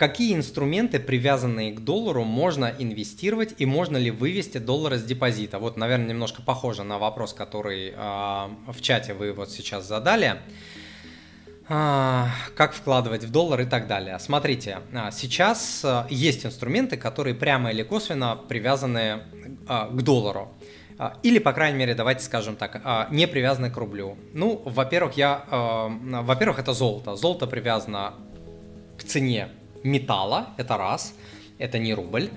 какие инструменты, привязанные к доллару, можно инвестировать и можно ли вывести доллары с депозита? Вот, наверное, немножко похоже на вопрос, который э, в чате вы вот сейчас задали. А, как вкладывать в доллар и так далее. Смотрите, а, сейчас есть инструменты, которые прямо или косвенно привязаны к доллару. Или, по крайней мере, давайте скажем так, не привязаны к рублю. Ну, во-первых, я, во-первых, это золото. Золото привязано к цене металла, это раз, это не рубль.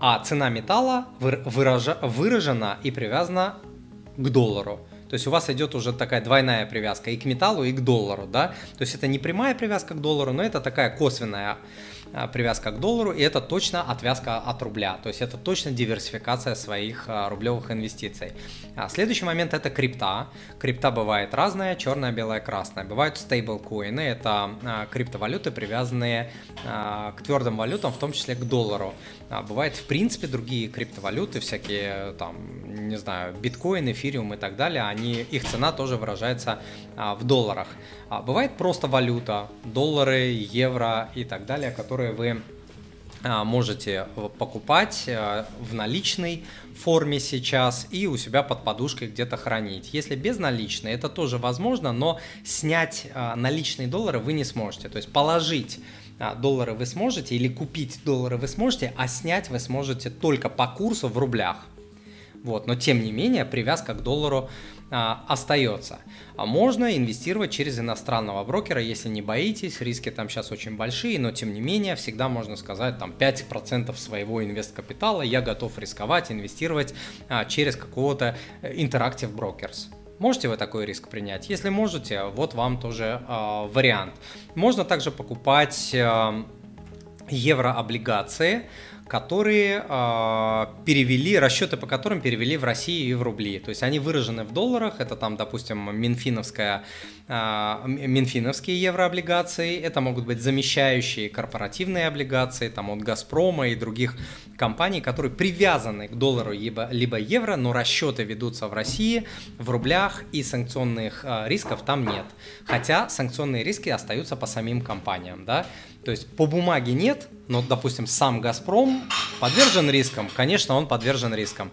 А цена металла выражена и привязана к доллару. То есть у вас идет уже такая двойная привязка и к металлу, и к доллару, да. То есть это не прямая привязка к доллару, но это такая косвенная а, привязка к доллару, и это точно отвязка от рубля, то есть это точно диверсификация своих а, рублевых инвестиций. А следующий момент это крипта. Крипта бывает разная, черная, белая, красная. Бывают стейблкоины, это криптовалюты, привязанные к твердым валютам, в том числе к доллару. Бывают, в принципе, другие криптовалюты, всякие, там, не знаю, биткоин, эфириум и так далее, они, их цена тоже выражается в долларах. Бывает просто валюта, доллары, евро и так далее, которые вы а, можете покупать а, в наличной форме сейчас и у себя под подушкой где-то хранить. Если безналичные, это тоже возможно, но снять а, наличные доллары вы не сможете. То есть положить доллары вы сможете или купить доллары вы сможете, а снять вы сможете только по курсу в рублях. Вот, но тем не менее привязка к доллару а, остается. А можно инвестировать через иностранного брокера, если не боитесь, риски там сейчас очень большие, но тем не менее всегда можно сказать там 5% своего инвест-капитала я готов рисковать, инвестировать а, через какого-то э, Interactive Brokers. Можете вы такой риск принять? Если можете, вот вам тоже э, вариант. Можно также покупать э, еврооблигации, которые э, перевели, расчеты по которым перевели в Россию и в рубли. То есть они выражены в долларах, это там, допустим, Минфиновская, э, Минфиновские еврооблигации, это могут быть замещающие корпоративные облигации, там от Газпрома и других компаний, которые привязаны к доллару либо, либо евро, но расчеты ведутся в России, в рублях и санкционных э, рисков там нет. Хотя санкционные риски остаются по самим компаниям, да. То есть по бумаге нет, но, допустим, сам «Газпром» подвержен рискам. Конечно, он подвержен рискам.